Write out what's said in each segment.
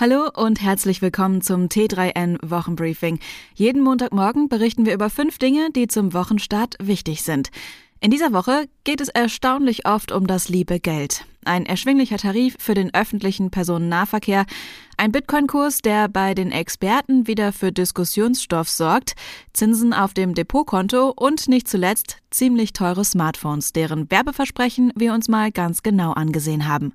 Hallo und herzlich willkommen zum T3N Wochenbriefing. Jeden Montagmorgen berichten wir über fünf Dinge, die zum Wochenstart wichtig sind. In dieser Woche geht es erstaunlich oft um das liebe Geld. Ein erschwinglicher Tarif für den öffentlichen Personennahverkehr, ein Bitcoin-Kurs, der bei den Experten wieder für Diskussionsstoff sorgt, Zinsen auf dem Depotkonto und nicht zuletzt ziemlich teure Smartphones, deren Werbeversprechen wir uns mal ganz genau angesehen haben.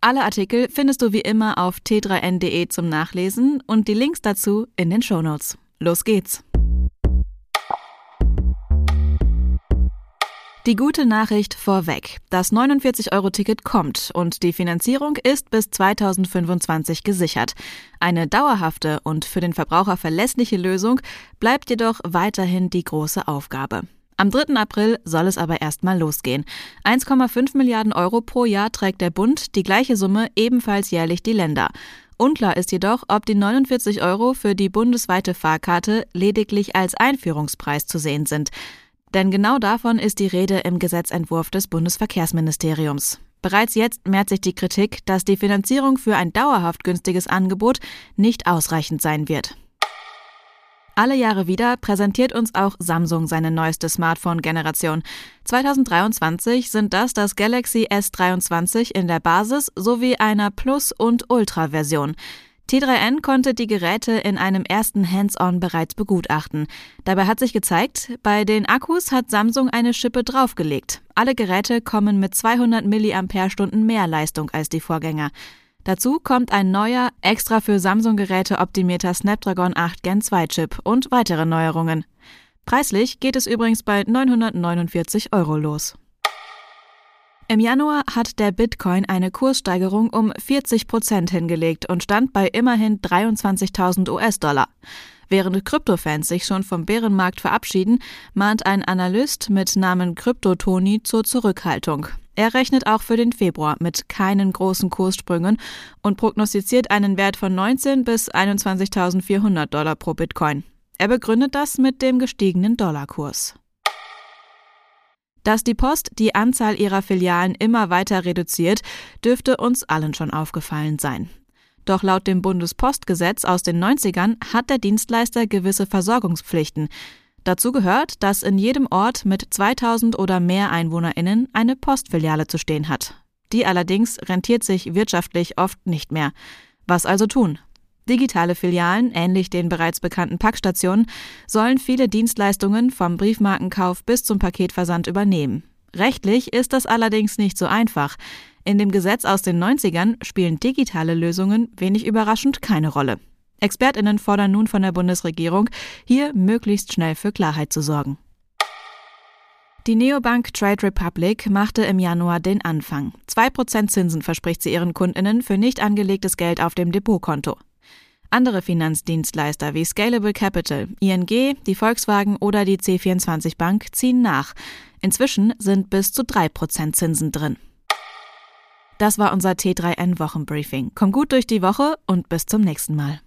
Alle Artikel findest du wie immer auf t3n.de zum Nachlesen und die Links dazu in den Shownotes. Los geht's! Die gute Nachricht vorweg. Das 49-Euro-Ticket kommt und die Finanzierung ist bis 2025 gesichert. Eine dauerhafte und für den Verbraucher verlässliche Lösung bleibt jedoch weiterhin die große Aufgabe. Am 3. April soll es aber erstmal losgehen. 1,5 Milliarden Euro pro Jahr trägt der Bund, die gleiche Summe ebenfalls jährlich die Länder. Unklar ist jedoch, ob die 49 Euro für die bundesweite Fahrkarte lediglich als Einführungspreis zu sehen sind. Denn genau davon ist die Rede im Gesetzentwurf des Bundesverkehrsministeriums. Bereits jetzt mehrt sich die Kritik, dass die Finanzierung für ein dauerhaft günstiges Angebot nicht ausreichend sein wird. Alle Jahre wieder präsentiert uns auch Samsung seine neueste Smartphone-Generation. 2023 sind das das Galaxy S23 in der Basis sowie einer Plus- und Ultra-Version. T3N konnte die Geräte in einem ersten Hands-on bereits begutachten. Dabei hat sich gezeigt, bei den Akkus hat Samsung eine Schippe draufgelegt. Alle Geräte kommen mit 200 mAh mehr Leistung als die Vorgänger. Dazu kommt ein neuer, extra für Samsung-Geräte optimierter Snapdragon 8 Gen 2 Chip und weitere Neuerungen. Preislich geht es übrigens bei 949 Euro los. Im Januar hat der Bitcoin eine Kurssteigerung um 40 Prozent hingelegt und stand bei immerhin 23.000 US-Dollar. Während Kryptofans sich schon vom Bärenmarkt verabschieden, mahnt ein Analyst mit Namen Kryptotoni zur Zurückhaltung. Er rechnet auch für den Februar mit keinen großen Kurssprüngen und prognostiziert einen Wert von 19 bis 21.400 Dollar pro Bitcoin. Er begründet das mit dem gestiegenen Dollarkurs. Dass die Post die Anzahl ihrer Filialen immer weiter reduziert, dürfte uns allen schon aufgefallen sein. Doch laut dem Bundespostgesetz aus den 90ern hat der Dienstleister gewisse Versorgungspflichten. Dazu gehört, dass in jedem Ort mit 2000 oder mehr EinwohnerInnen eine Postfiliale zu stehen hat. Die allerdings rentiert sich wirtschaftlich oft nicht mehr. Was also tun? Digitale Filialen, ähnlich den bereits bekannten Packstationen, sollen viele Dienstleistungen vom Briefmarkenkauf bis zum Paketversand übernehmen. Rechtlich ist das allerdings nicht so einfach. In dem Gesetz aus den 90ern spielen digitale Lösungen wenig überraschend keine Rolle. Expertinnen fordern nun von der Bundesregierung, hier möglichst schnell für Klarheit zu sorgen. Die Neobank Trade Republic machte im Januar den Anfang. 2% Zinsen verspricht sie ihren Kundinnen für nicht angelegtes Geld auf dem Depotkonto. Andere Finanzdienstleister wie Scalable Capital, ING, die Volkswagen oder die C24 Bank ziehen nach. Inzwischen sind bis zu 3% Zinsen drin. Das war unser T3N Wochenbriefing. Komm gut durch die Woche und bis zum nächsten Mal.